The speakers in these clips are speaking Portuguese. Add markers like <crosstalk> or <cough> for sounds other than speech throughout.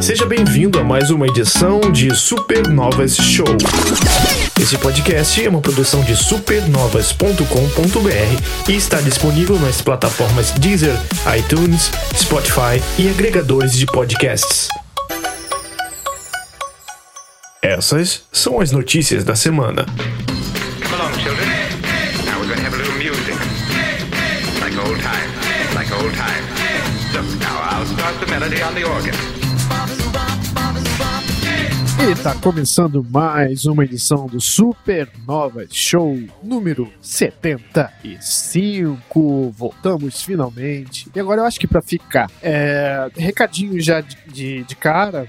Seja bem-vindo a mais uma edição de Supernovas Show. Esse podcast é uma produção de supernovas.com.br e está disponível nas plataformas Deezer, iTunes, Spotify e agregadores de podcasts. Essas são as notícias da semana. Like old. Like old. Look, now I'll start the melody on the organ. E tá começando mais uma edição do Supernova Show número 75. Voltamos finalmente. E agora eu acho que pra ficar, é, recadinho já de, de, de cara.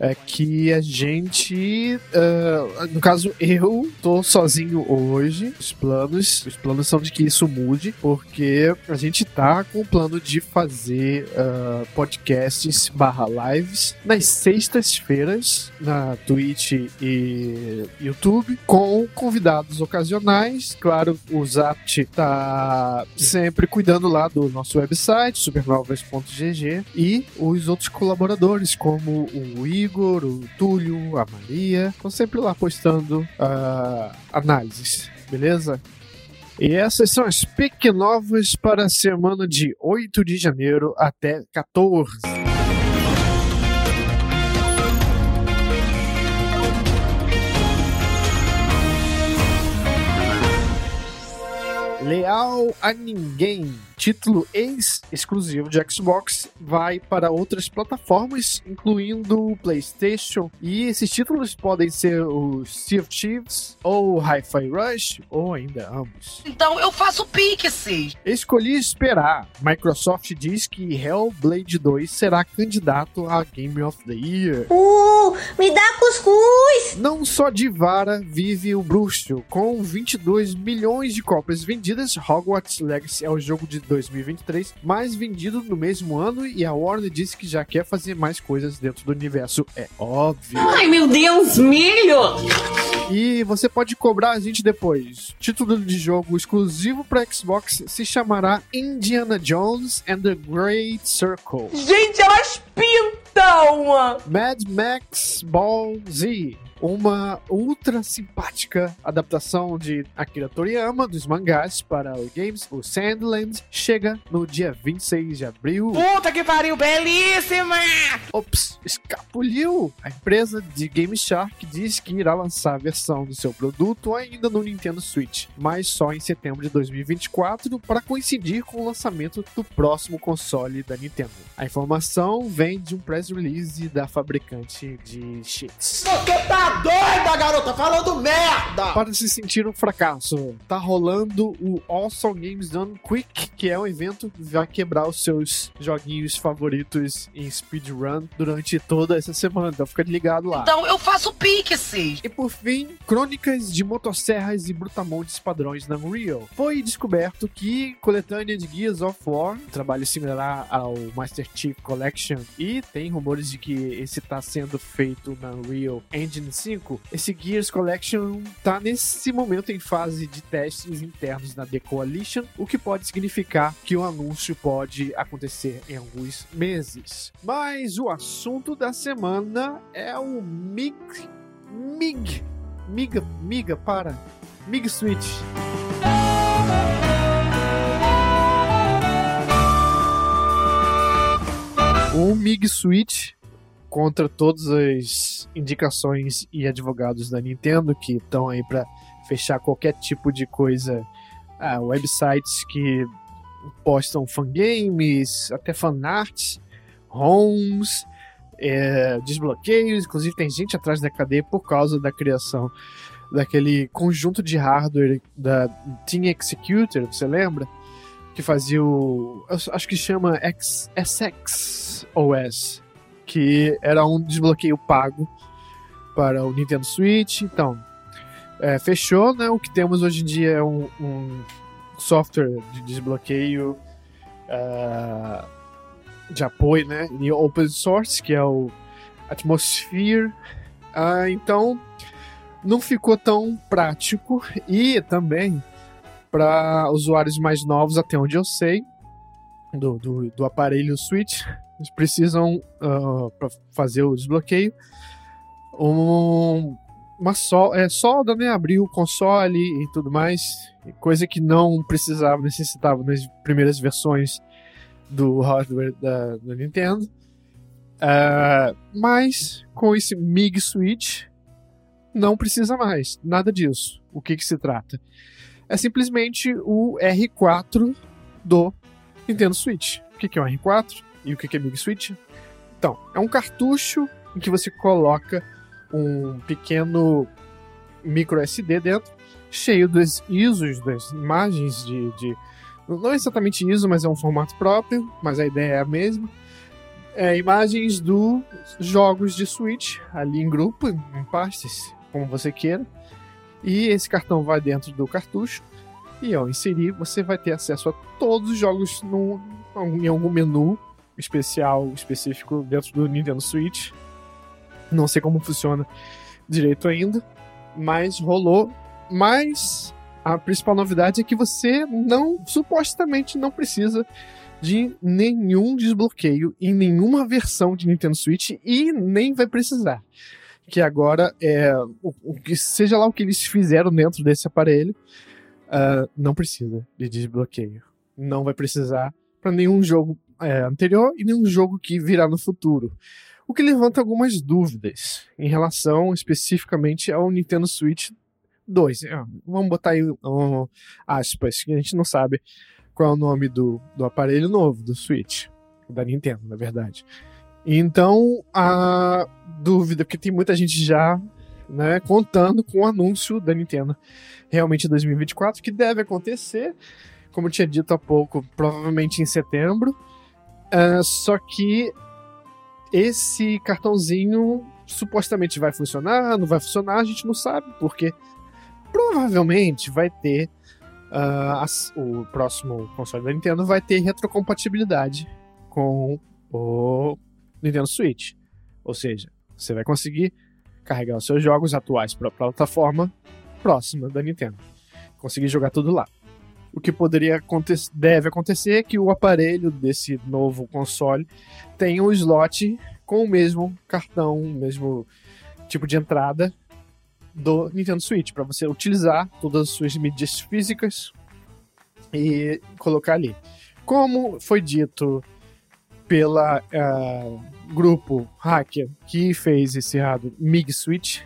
É que a gente, uh, no caso eu, tô sozinho hoje. Os planos, os planos são de que isso mude, porque a gente tá com o plano de fazer uh, podcasts barra lives nas sextas-feiras na Twitch e YouTube com convidados ocasionais. Claro, o Zapt tá sempre cuidando lá do nosso website, supernovas.gg, e os outros colaboradores, como o Igor, o Túlio, a Maria, estão sempre lá postando uh, análises, beleza? E essas são as pequenovas para a semana de 8 de janeiro até 14. Leal a ninguém. Título ex-exclusivo de Xbox vai para outras plataformas, incluindo o PlayStation. E esses títulos podem ser o Sea of Thieves, ou Hi-Fi Rush, ou ainda ambos. Então eu faço pixie. Escolhi esperar. Microsoft diz que Hellblade 2 será candidato a Game of the Year. Uh, me dá cuscuz! Não só de vara vive o bruxo. Com 22 milhões de cópias vendidas, Hogwarts Legacy é o jogo de 2023 mais vendido no mesmo ano e a Warner disse que já quer fazer mais coisas dentro do universo. É óbvio. Ai meu Deus, milho! E você pode cobrar a gente depois. Título de jogo exclusivo para Xbox se chamará Indiana Jones and the Great Circle. Gente, elas pintam! Mad Max Ball Z. Uma ultra simpática adaptação de Akira Toriyama dos mangás para o games, o Sandland, chega no dia 26 de abril. Puta que pariu, belíssima! Ops, escapuliu! A empresa de Game Shark diz que irá lançar a versão do seu produto ainda no Nintendo Switch, mas só em setembro de 2024 para coincidir com o lançamento do próximo console da Nintendo. A informação vem de um press release da fabricante de cheats. Porque tá doida, garota, falando merda! Para se sentir um fracasso, tá rolando o Awesome Games Done Quick, que é um evento que vai quebrar os seus joguinhos favoritos em speedrun durante toda essa semana. Então fica ligado lá. Então eu faço pixie. E por fim, crônicas de motosserras e brutamontes padrões na Unreal. Foi descoberto que coletânea de Gears of War, um trabalho similar ao Master Chief Collection, e tem rumores de que esse está sendo feito na Unreal Engine 5. Esse Gears Collection tá nesse momento em fase de testes internos na The Coalition, o que pode significar que o anúncio pode acontecer em alguns meses. Mas o assunto da semana é o MiG MiG Miga, miga, para. Mig Switch. O Mig Switch contra todas as indicações e advogados da Nintendo que estão aí para fechar qualquer tipo de coisa, ah, websites que postam fangames, até fanarts, ROMs, é, desbloqueios, inclusive tem gente atrás da cadeia por causa da criação daquele conjunto de hardware da Team Executor, você lembra? Que fazia o. Acho que chama X, SX OS, que era um desbloqueio pago para o Nintendo Switch. Então, é, fechou, né? O que temos hoje em dia é um, um software de desbloqueio. Uh, de apoio, né? Em open source, que é o Atmosphere. Ah, então, não ficou tão prático e também para usuários mais novos, até onde eu sei, do, do, do aparelho Switch, eles precisam, para fazer o desbloqueio, um, uma sol, é, solda, né? Abrir o console e tudo mais. Coisa que não precisava, necessitava nas primeiras versões do hardware da, da Nintendo. Uh, mas com esse MIG Switch não precisa mais, nada disso. O que, que se trata? É simplesmente o R4 do Nintendo Switch. O que, que é o R4 e o que, é MIG Switch? Então, é um cartucho em que você coloca um pequeno micro SD dentro, cheio dos ISOs, das imagens de, de. Não exatamente ISO, mas é um formato próprio, mas a ideia é a mesma. É, imagens dos jogos de Switch, ali em grupo, em pastas, como você queira. E esse cartão vai dentro do cartucho. E ao inserir, você vai ter acesso a todos os jogos em algum menu especial, específico dentro do Nintendo Switch. Não sei como funciona direito ainda, mas rolou. Mas a principal novidade é que você não, supostamente, não precisa de nenhum desbloqueio em nenhuma versão de Nintendo Switch e nem vai precisar. Que agora é o, o que seja lá o que eles fizeram dentro desse aparelho, uh, não precisa de desbloqueio. Não vai precisar para nenhum jogo é, anterior e nenhum jogo que virá no futuro o que levanta algumas dúvidas em relação especificamente ao Nintendo Switch 2. É, vamos botar aí um, aspas, que a gente não sabe qual é o nome do, do aparelho novo, do Switch, da Nintendo, na verdade. Então, a dúvida, porque tem muita gente já né, contando com o anúncio da Nintendo realmente em 2024, que deve acontecer, como eu tinha dito há pouco, provavelmente em setembro. Uh, só que esse cartãozinho supostamente vai funcionar, não vai funcionar, a gente não sabe, porque provavelmente vai ter. Uh, as, o próximo console da Nintendo vai ter retrocompatibilidade com o Nintendo Switch. Ou seja, você vai conseguir carregar os seus jogos atuais para a plataforma próxima da Nintendo. Conseguir jogar tudo lá. O que poderia acontecer, deve acontecer é que o aparelho desse novo console tenha um slot com o mesmo cartão, o mesmo tipo de entrada do Nintendo Switch, para você utilizar todas as suas mídias físicas e colocar ali. Como foi dito pela uh, grupo hacker que fez esse errado MIG Switch,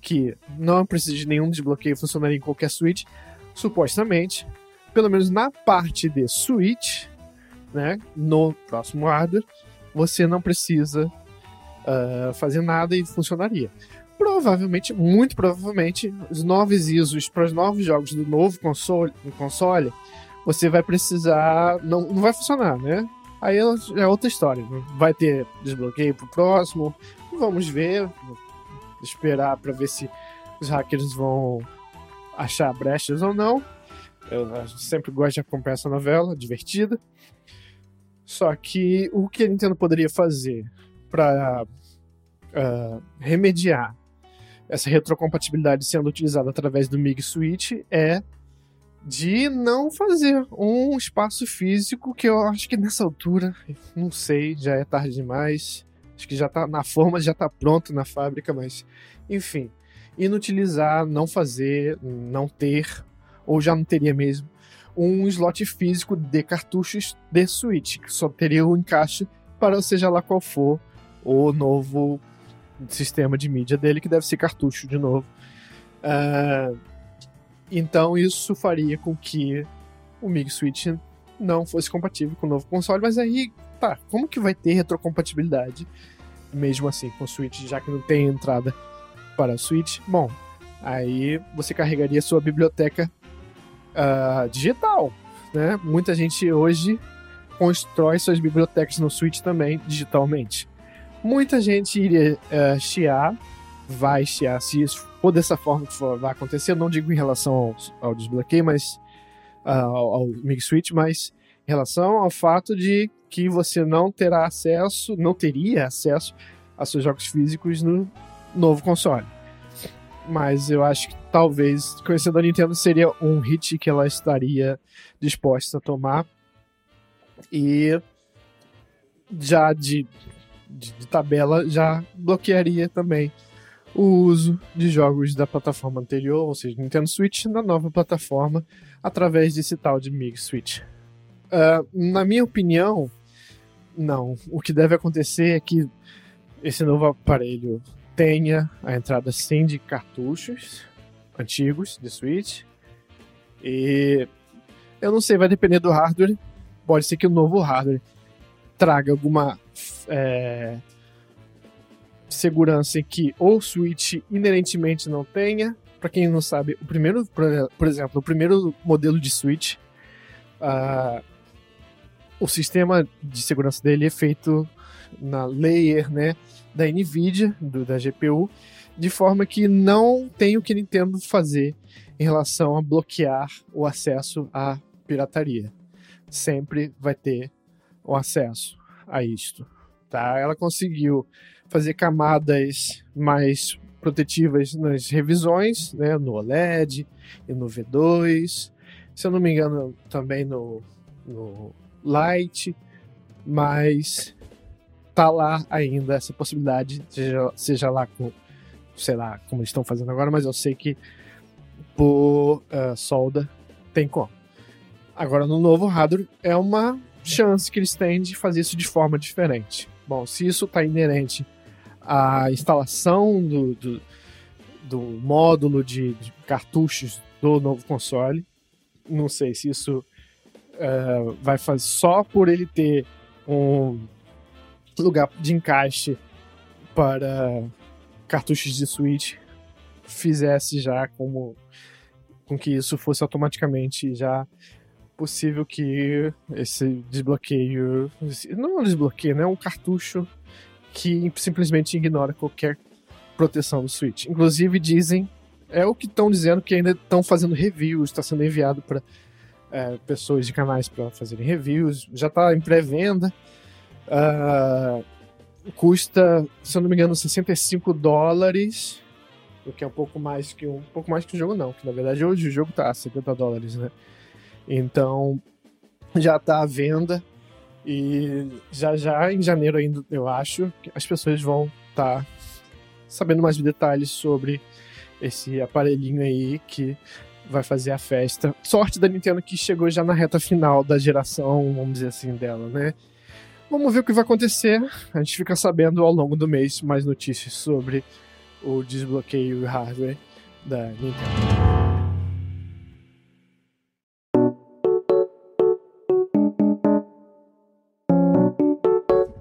que não precisa de nenhum desbloqueio, funcionaria em qualquer Switch, supostamente, pelo menos na parte de Switch, né, no próximo hardware, você não precisa uh, fazer nada e funcionaria. Provavelmente, muito provavelmente, os novos ISOs para os novos jogos do novo console, console você vai precisar. Não, não vai funcionar, né? Aí é outra história. Vai ter desbloqueio pro próximo. Vamos ver. Esperar para ver se os hackers vão achar brechas ou não. Eu sempre gosto de acompanhar essa novela, divertida. Só que o que a Nintendo poderia fazer para uh, ah, remediar essa retrocompatibilidade sendo utilizada através do MIG Switch é de não fazer um espaço físico que eu acho que nessa altura, não sei, já é tarde demais. Acho que já tá na forma, já tá pronto na fábrica, mas enfim, inutilizar, não fazer, não ter ou já não teria mesmo, um slot físico de cartuchos de Switch, que só teria o um encaixe para seja lá qual for o novo sistema de mídia dele, que deve ser cartucho de novo. Uh, então isso faria com que o MIG Switch não fosse compatível com o novo console, mas aí, tá, como que vai ter retrocompatibilidade mesmo assim com o Switch, já que não tem entrada para o Switch? Bom, aí você carregaria sua biblioteca uh, digital. Né? Muita gente hoje constrói suas bibliotecas no Switch também digitalmente. Muita gente iria uh, chiar, vai chiar se isso for dessa forma que for, vai acontecer. Eu não digo em relação ao, ao desbloqueio, mas uh, ao, ao Switch, mas em relação ao fato de que você não terá acesso, não teria acesso a seus jogos físicos no novo console mas eu acho que talvez, conhecendo a Nintendo, seria um hit que ela estaria disposta a tomar. E já de, de, de tabela já bloquearia também o uso de jogos da plataforma anterior, ou seja, Nintendo Switch, na nova plataforma através desse tal de Mig Switch. Uh, na minha opinião, não. O que deve acontecer é que esse novo aparelho tenha a entrada sim de cartuchos antigos de Switch. E eu não sei, vai depender do hardware. Pode ser que o novo hardware traga alguma é, segurança que o Switch inerentemente não tenha. Para quem não sabe, o primeiro, por exemplo, o primeiro modelo de Switch, uh, o sistema de segurança dele é feito na layer, né, da Nvidia, do, da GPU, de forma que não tem o que Nintendo fazer em relação a bloquear o acesso à pirataria. Sempre vai ter o acesso a isto, tá? Ela conseguiu fazer camadas mais protetivas nas revisões, né, no OLED e no V2, se eu não me engano também no, no Lite, mas tá lá ainda essa possibilidade, seja, seja lá com, sei lá, como eles estão fazendo agora, mas eu sei que por uh, solda tem como. Agora no novo hardware é uma chance que eles têm de fazer isso de forma diferente. Bom, se isso está inerente à instalação do, do, do módulo de, de, cartuchos do novo console, não sei se isso uh, vai fazer só por ele ter um lugar de encaixe para cartuchos de Switch fizesse já como com que isso fosse automaticamente já possível que esse desbloqueio não é um desbloqueio, né? É um cartucho que simplesmente ignora qualquer proteção do Switch. Inclusive dizem é o que estão dizendo que ainda estão fazendo reviews, está sendo enviado para é, pessoas de canais para fazerem reviews, já está em pré-venda. Uh, custa, se eu não me engano, 65 dólares, o que é um pouco mais que um, pouco mais que o jogo não, que na verdade hoje o jogo tá a 70 dólares, né? Então já tá à venda e já já em janeiro ainda eu acho as pessoas vão estar tá sabendo mais detalhes sobre esse aparelhinho aí que vai fazer a festa. Sorte da Nintendo que chegou já na reta final da geração, vamos dizer assim, dela, né? Vamos ver o que vai acontecer. A gente fica sabendo ao longo do mês mais notícias sobre o desbloqueio hardware da Nintendo.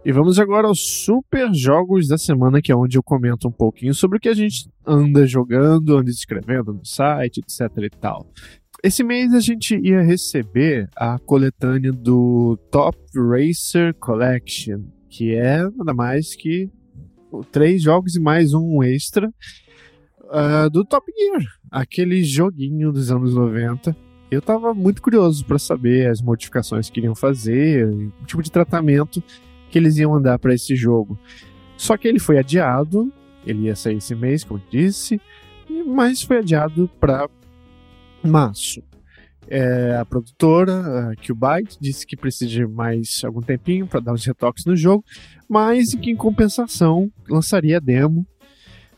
E vamos agora aos super jogos da semana, que é onde eu comento um pouquinho sobre o que a gente anda jogando, anda escrevendo no site, etc e tal. Esse mês a gente ia receber a coletânea do Top Racer Collection, que é nada mais que três jogos e mais um extra uh, do Top Gear, aquele joguinho dos anos 90. Eu tava muito curioso para saber as modificações que iriam fazer, o tipo de tratamento que eles iam andar para esse jogo. Só que ele foi adiado, ele ia sair esse mês, como eu disse, mas foi adiado para março. É, a produtora, a Qbyte, disse que precisa de mais algum tempinho para dar uns retoques no jogo, mas que em compensação lançaria a demo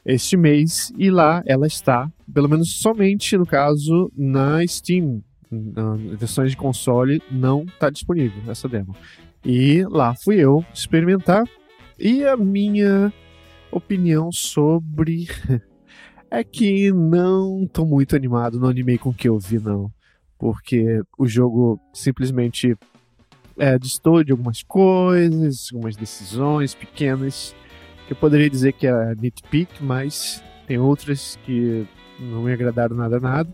este mês e lá ela está, pelo menos somente no caso na Steam, na versões de console não está disponível essa demo. E lá fui eu experimentar. E a minha opinião sobre. É que não tô muito animado, não animei com o que eu vi, não. Porque o jogo simplesmente é, distou de algumas coisas, algumas decisões pequenas, que eu poderia dizer que é nitpick, mas tem outras que não me agradaram nada nada.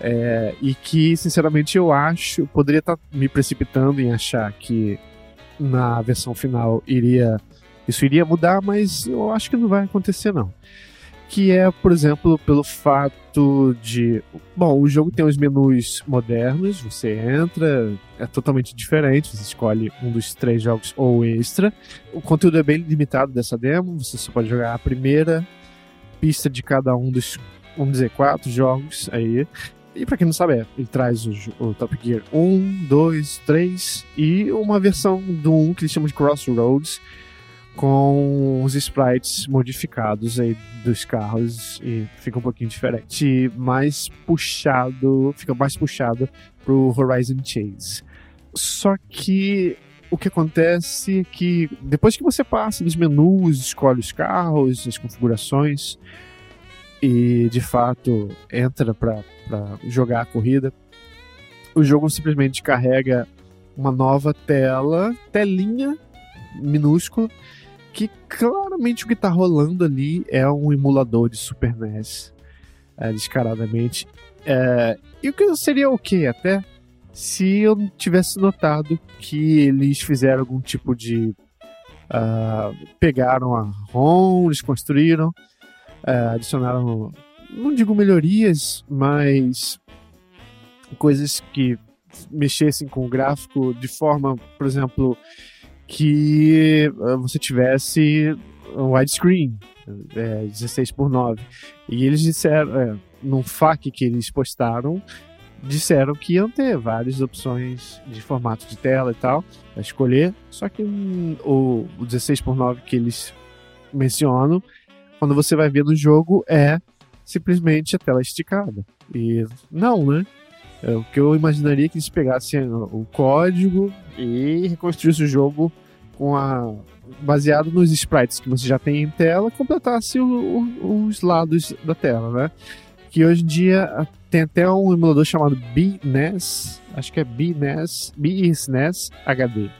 É, e que, sinceramente, eu acho, poderia estar tá me precipitando em achar que na versão final iria isso iria mudar, mas eu acho que não vai acontecer não. Que é, por exemplo, pelo fato de, bom, o jogo tem os menus modernos, você entra, é totalmente diferente, você escolhe um dos três jogos ou extra. O conteúdo é bem limitado dessa demo, você só pode jogar a primeira pista de cada um dos, vamos dizer, quatro jogos aí. E pra quem não sabe, é, ele traz o, o Top Gear 1, 2, 3 e uma versão do 1 que eles chamam de Crossroads, com os sprites modificados aí dos carros e fica um pouquinho diferente. Mais puxado, fica mais puxado pro Horizon Chase. Só que o que acontece é que depois que você passa dos menus, escolhe os carros, as configurações e de fato entra para jogar a corrida, o jogo simplesmente carrega uma nova tela, telinha minúscula, que claramente o que tá rolando ali é um emulador de Super NES, é, descaradamente. É, e o que seria o que até se eu tivesse notado que eles fizeram algum tipo de. ah, pegaram a ROM, eles construíram, ah, adicionaram, não digo melhorias, mas coisas que mexessem com o gráfico de forma, por exemplo, que ah, você tivesse um widescreen, é, 16 por 9. E eles disseram, é, num FAQ que eles postaram, disseram que iam ter várias opções de formato de tela e tal, a escolher, só que o, o 16 por 9 que eles mencionam, quando você vai ver no jogo, é simplesmente a tela esticada. E não, né? É, o que eu imaginaria que eles pegassem o código e reconstruíssem o jogo com a baseado nos sprites que você já tem em tela, completasse o- o- os lados da tela, né? Que hoje em dia tem até um emulador chamado BNES, acho que é BNES, BSNES HD,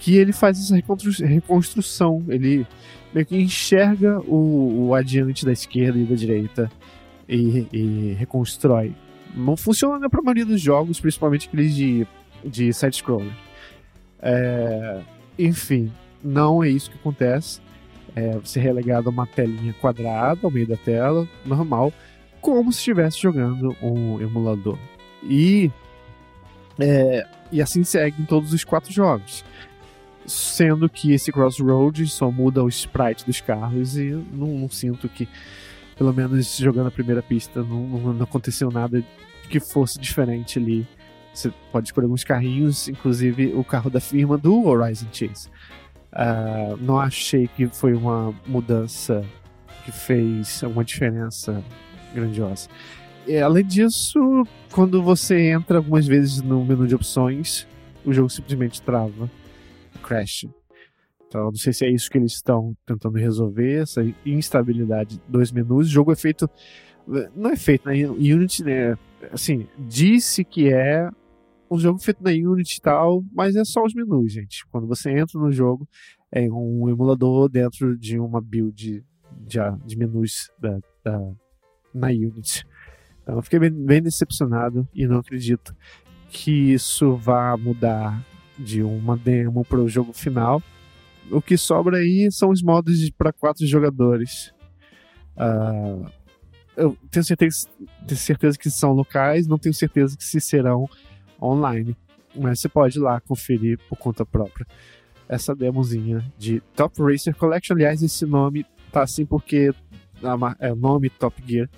que ele faz essa reconstru- reconstrução, ele meio que enxerga o, o adiante da esquerda e da direita e, e reconstrói. Não funciona para a maioria dos jogos, principalmente aqueles de, de side-scroller. É, enfim, não é isso que acontece. É, você é relegado a uma telinha quadrada ao meio da tela, normal, como se estivesse jogando um emulador. E, é, e assim segue em todos os quatro jogos. Sendo que esse Crossroads só muda o sprite dos carros e não, não sinto que, pelo menos jogando a primeira pista, não, não- aconteceu nada que fosse diferente ali. Você pode escolher alguns carrinhos, inclusive o carro da firma do Horizon Chase. Ah, não achei que foi uma mudança que fez uma diferença grandiosa. E, além disso, quando você entra algumas vezes no menu de opções, o jogo simplesmente trava, crash. Então, não sei se é isso que eles estão tentando resolver, essa instabilidade dos menus. O jogo é feito. Não é feito na Unity, né? Assim, disse que é um jogo feito na Unity e tal, mas é só os menus, gente. Quando você entra no jogo, é um emulador dentro de uma build de, de menus da, da- na Unity. Então, eu fiquei bem, bem decepcionado e não acredito que isso vá mudar de uma demo para o jogo final. O que sobra aí são os modos para quatro jogadores. Ah, eu tenho certeza, tenho certeza que são locais, não tenho certeza que se serão online. Mas você pode ir lá conferir por conta própria essa demozinha de Top Racer Collection. Aliás, esse nome tá assim porque é o nome Top Gear.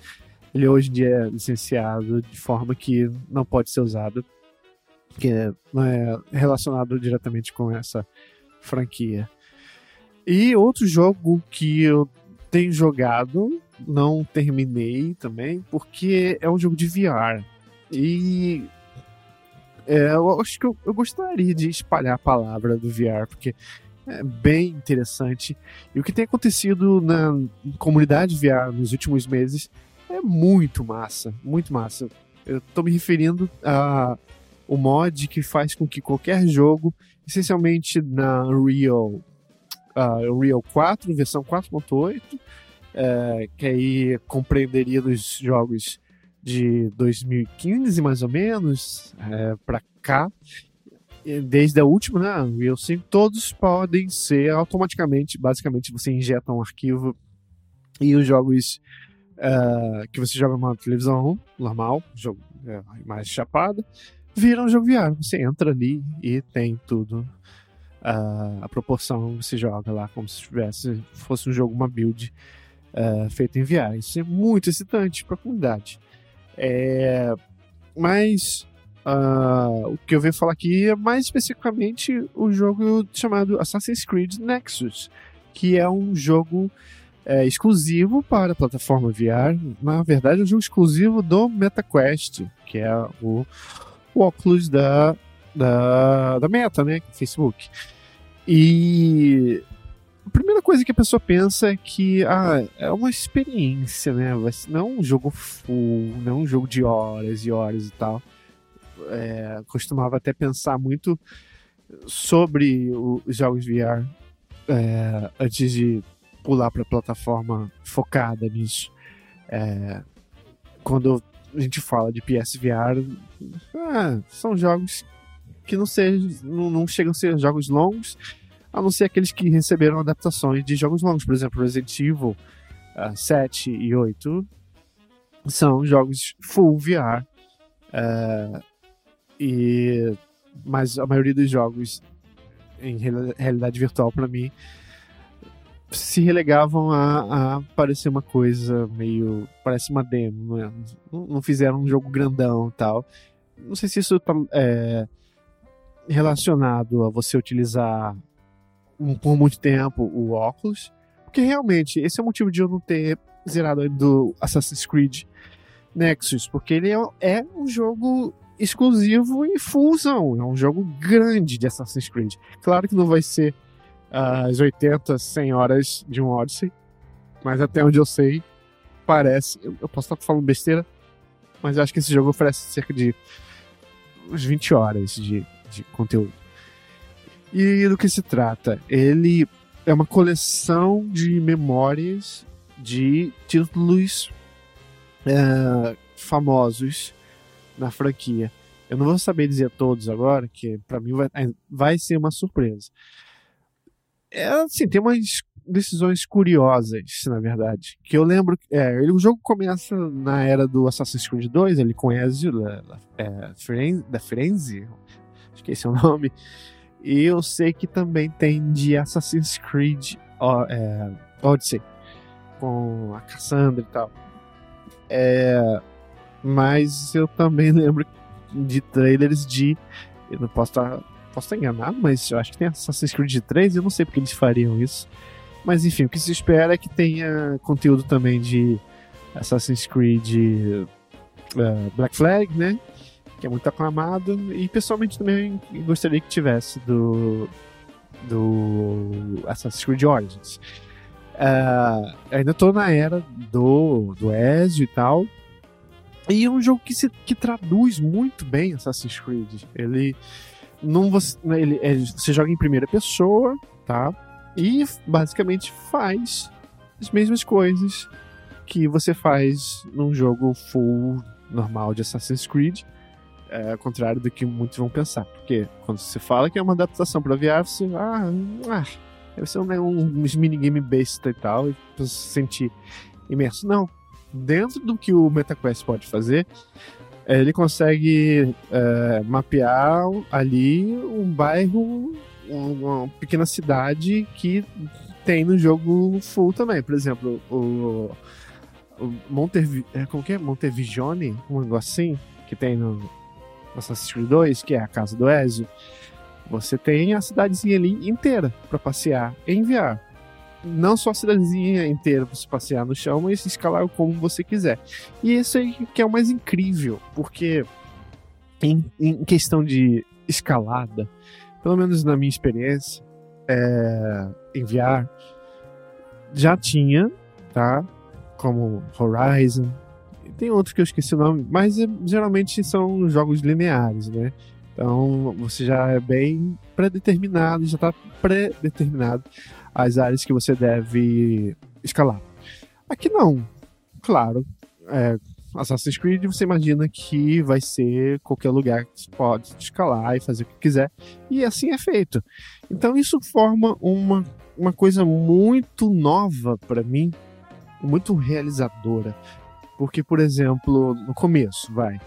Ele hoje em dia é licenciado de forma que não pode ser usado, que é- não é relacionado diretamente com essa franquia. E outro jogo que eu tenho jogado, não terminei também, porque é um jogo de VR. E é, eu acho que eu, eu gostaria de espalhar a palavra do VR, porque é bem interessante. E o que tem acontecido na comunidade VR nos últimos meses é muito massa, muito massa. Eu tô me referindo a o mod que faz com que qualquer jogo, essencialmente na Unreal, ah, Unreal 4, versão 4.8, é, que aí compreenderia dos jogos de 2015 mais ou menos é, para cá, desde a última, né, Unreal 5, todos podem ser automaticamente, basicamente você injeta um arquivo e os jogos ah, que você joga numa televisão normal, jogo é, mais chapada, viram um jogo VR. Você entra ali e tem tudo. ah, a proporção você joga lá como se tivesse fosse um jogo, uma build ah, feita em VR. Isso é muito excitante para a comunidade. É, mas ah, o que eu venho falar aqui é mais especificamente o jogo chamado Assassin's Creed Nexus, que é um jogo é, exclusivo para a plataforma VR. Na verdade, é um jogo exclusivo do MetaQuest, que é o, o óculos da, da, da Meta, né? Facebook. E a primeira coisa que a pessoa pensa é que ah, é uma experiência, né? Não é um jogo full, não é um jogo de horas e horas e tal. É, costumava até pensar muito sobre os jogos VR é, antes de pular para a plataforma focada nisso. É, quando a gente fala de PSVR, ah, são jogos que não, sejam, não, não chegam a ser jogos longos, a não ser aqueles que receberam adaptações de jogos longos. Por exemplo, Resident Evil uh, 7 e 8 são jogos full VR. Uh, e, mas a maioria dos jogos em realidade virtual, para mim, se relegavam a, a parecer uma coisa meio. parece uma demo, não, é? não, fizeram um jogo grandão tal. Não sei se isso tá é, relacionado a você utilizar por muito tempo o óculos, porque realmente esse é o motivo de eu não ter zerado do Assassin's Creed Nexus, porque ele é, é um jogo exclusivo e fullzão, é um jogo grande de Assassin's Creed. Claro que não vai ser as 80, 100 horas de um Odyssey, mas até onde eu sei, parece, eu posso estar falando besteira, mas eu acho que esse jogo oferece cerca de uns 20 horas de, de conteúdo. E do que se trata? Ele é uma coleção de memórias de títulos é, famosos na franquia. Eu não vou saber dizer todos agora, que para mim vai, vai ser uma surpresa. É assim, tem umas decisões curiosas, na verdade. Que eu lembro. É, o jogo começa na era do Assassin's Creed 2, ele com Ezio da, é, da Firenze, acho que esse é o nome. E eu sei que também tem de Assassin's Creed é, Odyssey, com a Cassandra e tal. É, mas eu também <laughs> lembro de trailers de. Eu não posso estar. Posso estar enganado, mas eu acho que tem Assassin's Creed 3 eu não sei porque eles fariam isso. Mas enfim, o que se espera é que tenha conteúdo também de Assassin's Creed uh, Black Flag, né? que é muito aclamado, e pessoalmente também gostaria que tivesse do, do Assassin's Creed Origins. Uh, ainda estou na era do, do Ezio e tal, e é um jogo que, se, que traduz muito bem Assassin's Creed. Ele não você, ele, ele, você joga em primeira pessoa, tá? E basicamente faz as mesmas coisas que você faz num jogo full normal de Assassin's Creed. É, ao contrário do que muitos vão pensar. Porque quando você fala que é uma adaptação para VR, você. Ah, ah deve ser um, né, um minigame besta e tal, e pra se sentir imerso. Não. Dentro do que o MetaQuest pode fazer, é, ele consegue é, mapear ali um bairro, uma pequena cidade que tem no jogo full também. Por exemplo, o, o Montevi, é, como que é? Montevisione, um negócio assim, que tem no, Assassin's Creed 2, que é a casa do Ezio, você tem a cidadezinha ali inteira para passear em VR. Não só a cidadezinha inteira para passear no chão, mas escalar como você quiser. E isso aí que é o mais incrível, porque em, em questão de escalada, pelo menos na minha experiência, é, em VR, já tinha, tá? Como Horizon, tem outros que eu esqueci o nome, mas é, geralmente são jogos lineares, né? Então você já é bem pré-determinado, já está pré-determinado as áreas que você deve escalar. Aqui não. Claro, é, Assassin's Creed você imagina que vai ser qualquer lugar que você pode escalar e fazer o que quiser. E assim é feito. Então isso forma uma, uma coisa muito nova para mim, muito realizadora. Porque, por exemplo, no começo, vai,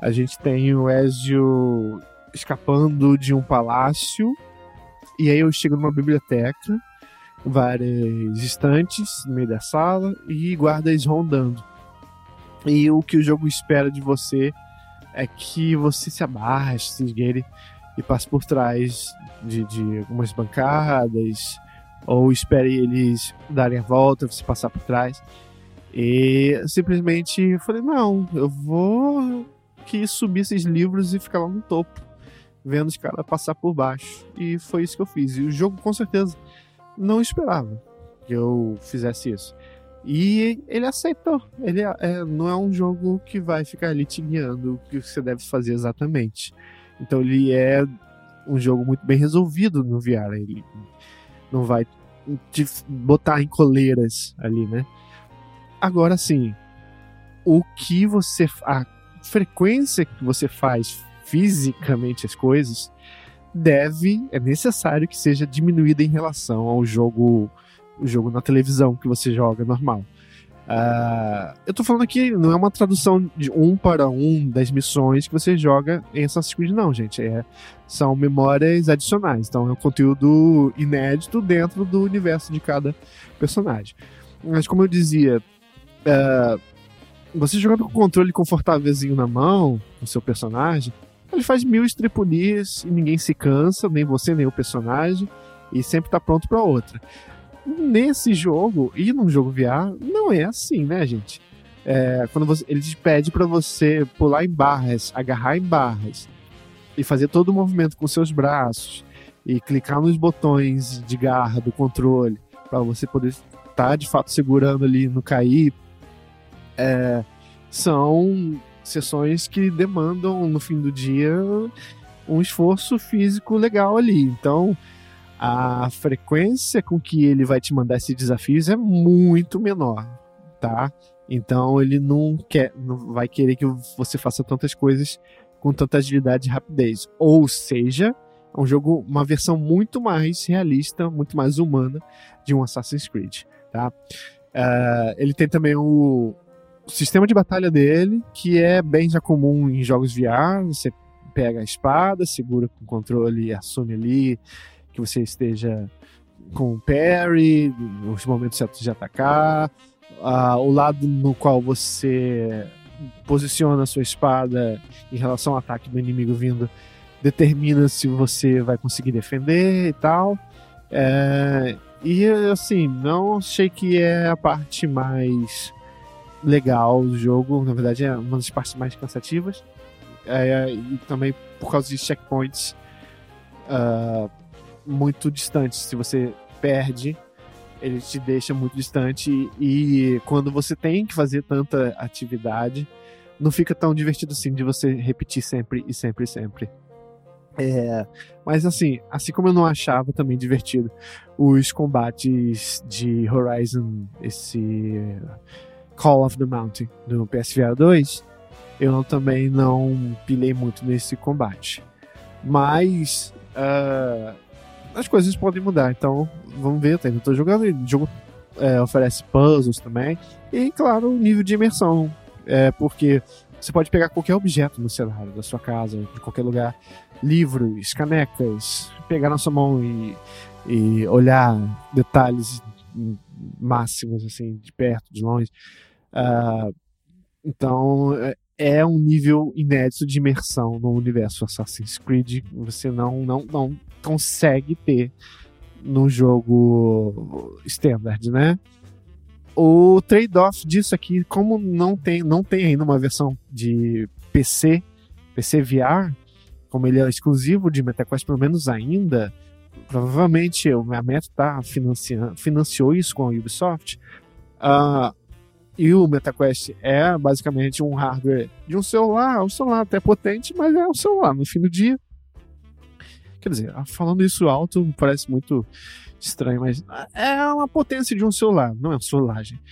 a gente tem o Ezio escapando de um palácio, e aí eu chego numa biblioteca, várias estantes no meio da sala e guardas rondando. E o que o jogo espera de você é que você se abarre, se esgueire e passe por trás de, de algumas bancadas, ou espere eles darem a volta, você passar por trás. E simplesmente falei, não, eu vou que subir esses livros e ficar lá no topo, vendo os caras passar por baixo. E foi isso que eu fiz. E o jogo com certeza não esperava que eu fizesse isso. E ele aceitou. Ele é, é, não é um jogo que vai ficar ali te guiando o que você deve fazer exatamente. Então ele é um jogo muito bem resolvido no VR. Ele não vai te botar em coleiras ali, né? Agora sim, o que você. A frequência que você faz fisicamente as coisas deve, é necessário que seja diminuída em relação ao jogo o jogo na televisão que você joga normal. Uh, eu tô falando aqui, não é uma tradução de um para um das missões que você joga em Assassin's Creed, não, gente. É, são memórias adicionais. Então é um conteúdo inédito dentro do universo de cada personagem. Mas como eu dizia, uh, você jogando com o controle confortávelzinho na mão, o seu personagem, ele faz mil estripulias e ninguém se cansa, nem você, nem o personagem, e sempre tá pronto para outra. Nesse jogo, e num jogo VR, não é assim, né, gente? É, quando você, ele te pede para você pular em barras, agarrar em barras e fazer todo o movimento com seus braços e clicar nos botões de garra do controle para você poder estar tá, de fato segurando ali no cair. É, são sessões que demandam no fim do dia um esforço físico legal ali. Então, a frequência com que ele vai te mandar esses desafios é muito menor, tá? Então ele não quer, não vai querer que você faça tantas coisas com tanta agilidade e rapidez. Ou seja, é um jogo, uma versão muito mais realista, muito mais humana de um Assassin's Creed, tá? Uh, ele tem também o, o sistema de batalha dele, que é bem já comum em jogos VR. Você pega a espada, segura com o controle e assume ali que você esteja com o parry, nos momentos certos de atacar, o lado no qual você posiciona a sua espada em relação ao ataque do inimigo vindo determina se você vai conseguir defender e tal. É, e assim, não achei que é a parte mais legal do jogo, na verdade é uma das partes mais cansativas. É, e também por causa de checkpoints uh, muito distantes. Se você perde, ele te deixa muito distante e quando você tem que fazer tanta atividade, não fica tão divertido assim de você repetir sempre e sempre e sempre. É, mas assim, assim como eu não achava também divertido os combates de Horizon, esse Call of the Mountain do PSVR 2, eu também não pilei muito nesse combate. Mas uh, as coisas podem mudar. Então, vamos ver. Eu tô jogando. O jogo é, oferece puzzles também. E, claro, o nível de imersão. É, porque você pode pegar qualquer objeto no cenário da sua casa, de qualquer lugar. Livros, canecas, pegar na sua mão e, e olhar detalhes máximos, assim, de perto, de longe. Uh, então, é, é um nível inédito de imersão no universo Assassin's Creed. Você não, não, não consegue ter no jogo standard, né? O trade-off disso aqui, como não tem, não tem ainda uma versão de PC, PC VR, como ele é exclusivo de MetaQuest, pelo menos ainda, provavelmente a Meta tá financiou isso com a Ubisoft. Uh, e o MetaQuest é basicamente um hardware de um celular, um celular até potente, mas é um celular no fim do dia. Quer dizer, falando isso alto parece muito estranho, mas é uma potência de um celular, não é um celular, gente.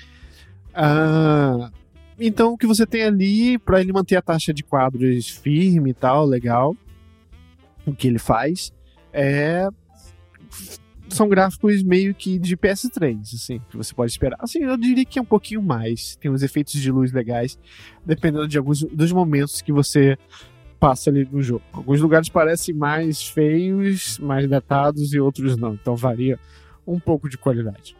Ah, então o que você tem ali para ele manter a taxa de quadros firme e tal, legal, o que ele faz é são gráficos meio que de PS3, assim, que você pode esperar. Assim, eu diria que é um pouquinho mais. Tem uns efeitos de luz legais, dependendo de alguns dos momentos que você passa ali no jogo. Alguns lugares parecem mais feios, mais datados e outros não. Então varia um pouco de qualidade.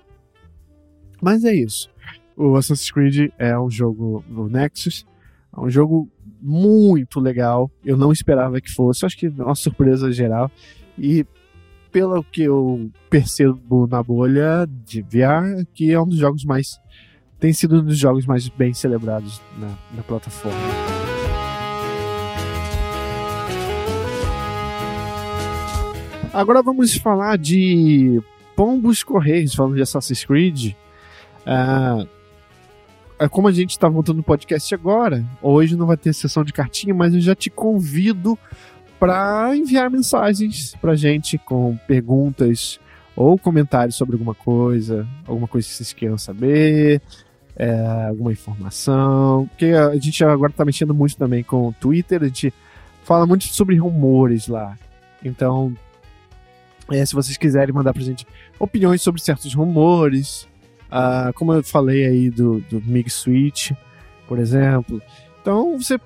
Mas é isso. o Assassin's Creed é um jogo no Nexus, é um jogo muito legal. Eu não esperava que fosse, acho que é uma surpresa geral. E pelo que eu percebo na bolha de VR, que é um dos jogos mais. tem sido um dos jogos mais bem celebrados na, na plataforma. Agora vamos falar de Pombos Correios, falando de Assassin's Creed. Ah, é como a gente está voltando no podcast agora, hoje não vai ter sessão de cartinha, mas eu já te convido para enviar mensagens pra gente com perguntas ou comentários sobre alguma coisa, alguma coisa que vocês queiram saber, é, alguma informação. Porque a gente agora está mexendo muito também com o Twitter, a gente fala muito sobre rumores lá. Então, é, se vocês quiserem mandar pra gente opiniões sobre certos rumores, ah, como eu falei aí do, do Mig Switch, por exemplo. Então, você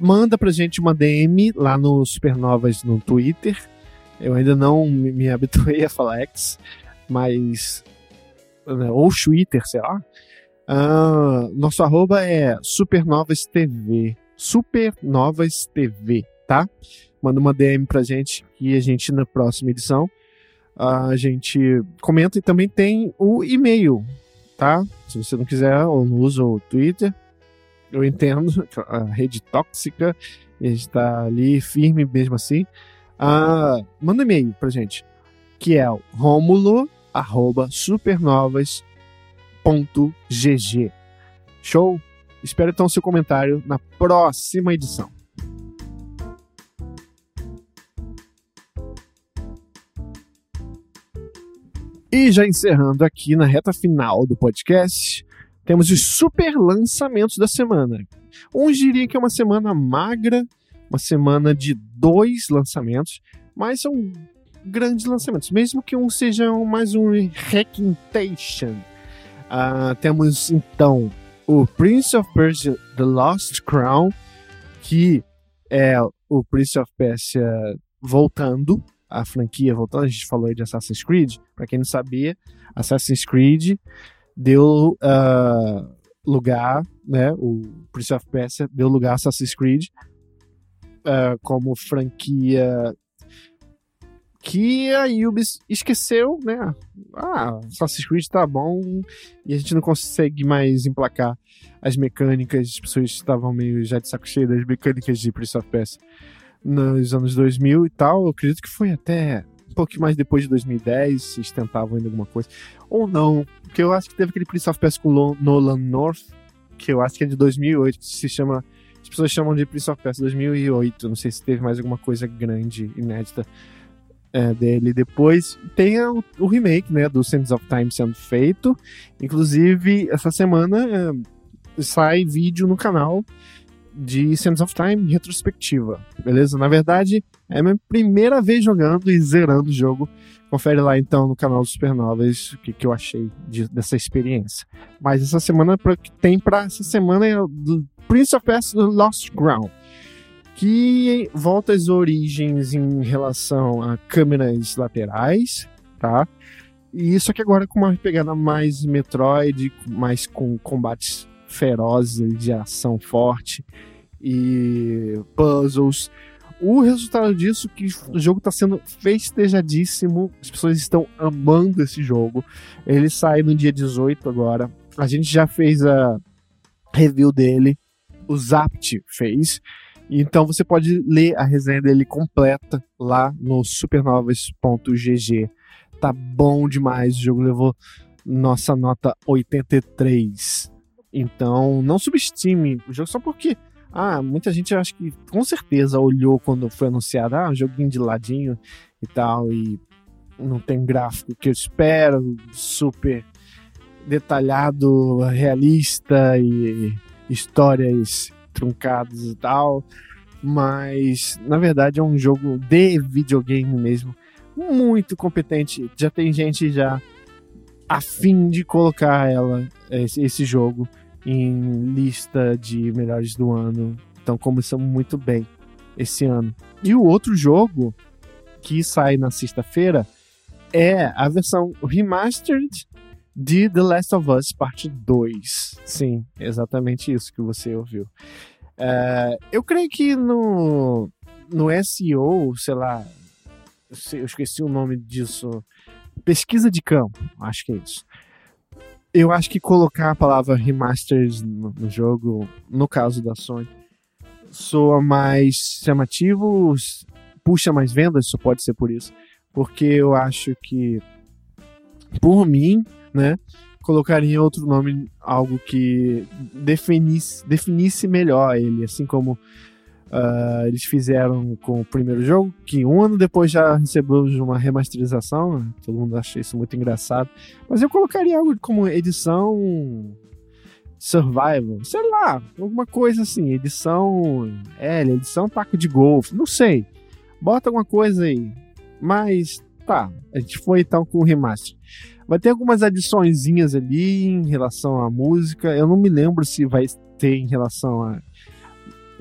manda pra gente uma DM lá no Supernovas no Twitter. Eu ainda não me, habituei a falar X, mas. né, Ou Twitter, sei lá. Ah, nosso arroba é Supernovas TV. Supernovas TV, tá? Manda uma DM pra gente e a gente na próxima edição a gente comenta e também tem o e-mail, tá? Se você não quiser ou não usa o Twitter, eu entendo, a rede tóxica, e a gente tá ali firme mesmo assim. Ah, manda um e-mail pra gente, que é o romulo, arroba, supernovas.gg. Show? Espero então seu comentário na próxima edição. E já encerrando aqui na reta final do podcast, temos os super lançamentos da semana. Uns diriam que é uma semana magra, uma semana de dois lançamentos, mas são grandes lançamentos, mesmo que um seja mais um requintation. Ah, temos então o Prince of Persia The Lost Crown, que é o Prince of Persia voltando, a franquia voltando, a gente falou aí de Assassin's Creed, para quem não sabia, Assassin's Creed deu uh, lugar, né, o Prince of Persia deu lugar a Assassin's Creed uh, como franquia que a Ubisoft esqueceu, né? Ah, Assassin's Creed tá bom e a gente não consegue mais emplacar as mecânicas, as pessoas estavam meio já de saco cheio das mecânicas de Prince of Persia nos anos 2000 e tal. Eu acredito que foi até um pouquinho mais depois de 2010, se tentavam ainda alguma coisa. Ou não, porque eu acho que teve aquele Prince of Persia com Nolan North, que eu acho que é de 2008, que se chama... As pessoas chamam de Prince of Persia 2008, não sei se teve mais alguma coisa grande, inédita é, dele depois. Tem o remake, né, do Sands of Time sendo feito. Inclusive, essa semana é, sai vídeo no canal de Sands of Time retrospectiva, beleza? Na verdade, é a minha primeira vez jogando e zerando o jogo. Confere lá então no canal do Supernovas o que, que eu achei de- dessa experiência. Mas essa semana, tem pra essa semana é do Prince of Persia Lost Ground, que volta às origens em relação a câmeras laterais, tá? E isso aqui agora com uma pegada mais Metroid, mais com combates ferozes de ação forte e puzzles. O resultado disso é que o jogo está sendo festejadíssimo, as pessoas estão amando esse jogo. Ele sai no dia 18 agora. A gente já fez a review dele, o Zapt fez. Então você pode ler a resenha dele completa lá no supernovas.gg. Tá bom demais, o jogo levou nossa nota 83. Então, não subestime o jogo só porque. Ah, muita gente acho que com certeza olhou quando foi anunciado, ah, um joguinho de ladinho e tal, e não tem gráfico que eu espero, super detalhado, realista e histórias truncadas e tal. Mas, na verdade, é um jogo de videogame mesmo, muito competente. Já tem gente já a fim de colocar ela, esse jogo, em lista de melhores do ano. Então começamos muito bem esse ano. E o outro jogo que sai na sexta-feira é a versão remastered de The Last of Us Parte 2. Sim, exatamente isso que você ouviu. É, eu creio que no, no SEO, sei lá, eu esqueci o nome disso, pesquisa de campo, acho que é isso. Eu acho que colocar a palavra remasters no, no jogo, no caso da Sony, soa mais chamativo, puxa mais vendas, só pode ser por isso. Porque eu acho que, por mim, né, colocaria outro nome, algo que definisse, definisse melhor ele, assim como uh, eles fizeram com o primeiro jogo, que um ano depois já recebeu uma remasterização, né? todo mundo acha isso muito engraçado, mas eu colocaria algo como edição survival, sei lá, alguma coisa assim, edição L, edição taco de golfe, não sei, bota alguma coisa aí, mas tá, a gente foi então com o remaster. Vai ter algumas adiçõezinhas ali em relação à música. Eu não me lembro se vai ter em relação à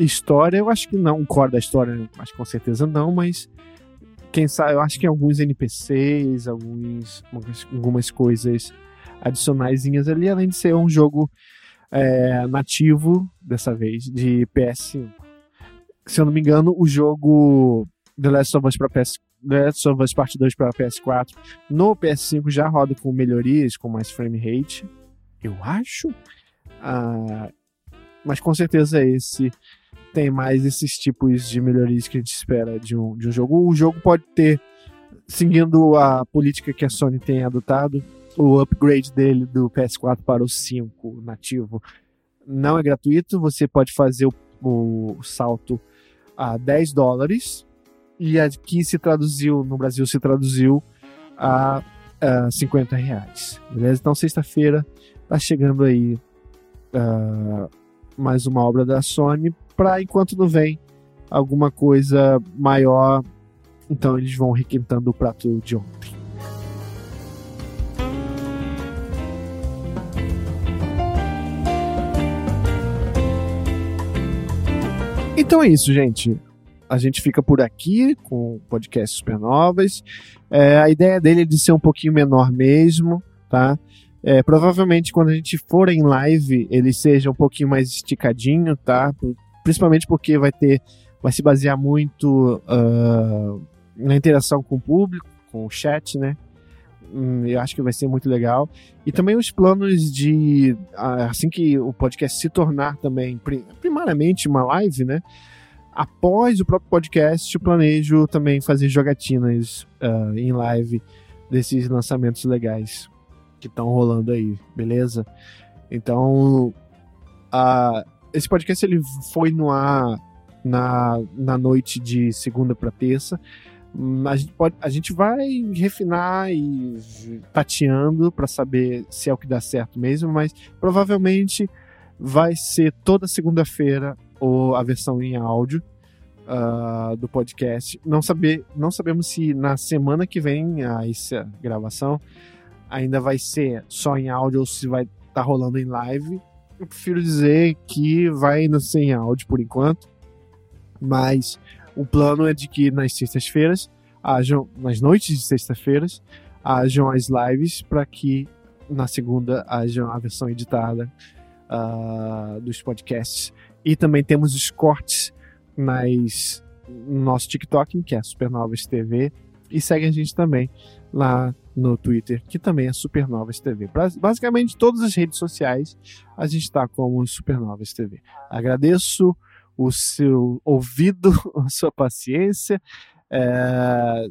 história. Eu acho que não. O core da história, acho com certeza não, mas quem sabe, eu acho que alguns NPCs, alguns, algumas coisas adicionaisinhas ali, além de ser um jogo é, nativo, dessa vez, de PS5. Se eu não me engano, o jogo The Last of Us para PS The Last of Us Part 2 para PS4 no PS5 já roda com melhorias, com mais frame rate, eu acho. Ah, mas com certeza esse tem mais esses tipos de melhorias que a gente espera de um, de um jogo. O jogo pode ter, seguindo a política que a Sony tem adotado, o upgrade dele do PS4 para o 5 nativo não é gratuito. Você pode fazer o, o salto a 10 dólares e aqui se traduziu, no Brasil se traduziu a, a 50 reais. Beleza? Então, sexta-feira tá chegando aí uh, mais uma obra da Sony para enquanto não vem alguma coisa maior, então eles vão requentando o prato de ontem. Então é isso, gente a gente fica por aqui com o podcast Supernovas. É, a ideia dele é de ser um pouquinho menor mesmo, tá? É, provavelmente quando a gente for em live, ele seja um pouquinho mais esticadinho, tá? Principalmente porque vai ter, vai se basear muito uh, na interação com o público, com o chat, né? Hum, eu acho que vai ser muito legal. E também os planos de, assim que o podcast se tornar também, primariamente uma live, né? após o próprio podcast, eu planejo também fazer jogatinas uh, em live desses lançamentos legais que estão rolando aí, beleza? Então, uh, esse podcast ele foi no ar na, na noite de segunda para terça. Hum, a gente, pode, a gente vai refinar e tateando para saber se é o que dá certo mesmo, mas provavelmente vai ser toda segunda-feira ou a versão em áudio uh, do podcast. Não, saber, não sabemos se na semana que vem a essa gravação ainda vai ser só em áudio ou se vai estar tá rolando em live. Eu prefiro dizer que vai ainda ser em áudio por enquanto, mas o plano é de que nas sextas-feiras hajam, nas noites de sexta-feiras, hajam as lives para que na segunda haja a versão editada uh, dos podcasts. E também temos os cortes nas, no nosso TikTok, que é Supernovas TV. E segue a gente também lá no Twitter, que também é Supernovas TV. Basicamente, todas as redes sociais a gente está como Supernovas TV. Agradeço o seu ouvido, <laughs> a sua paciência. É,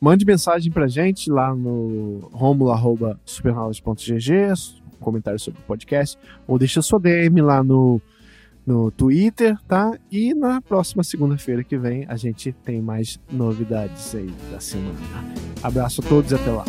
Mande mensagem pra gente lá no romulo.supernovas.gg, comentário sobre o podcast, ou deixa sua DM lá no, no Twitter, tá? E na próxima segunda-feira que vem a gente tem mais novidades aí da semana. Abraço a todos e até lá.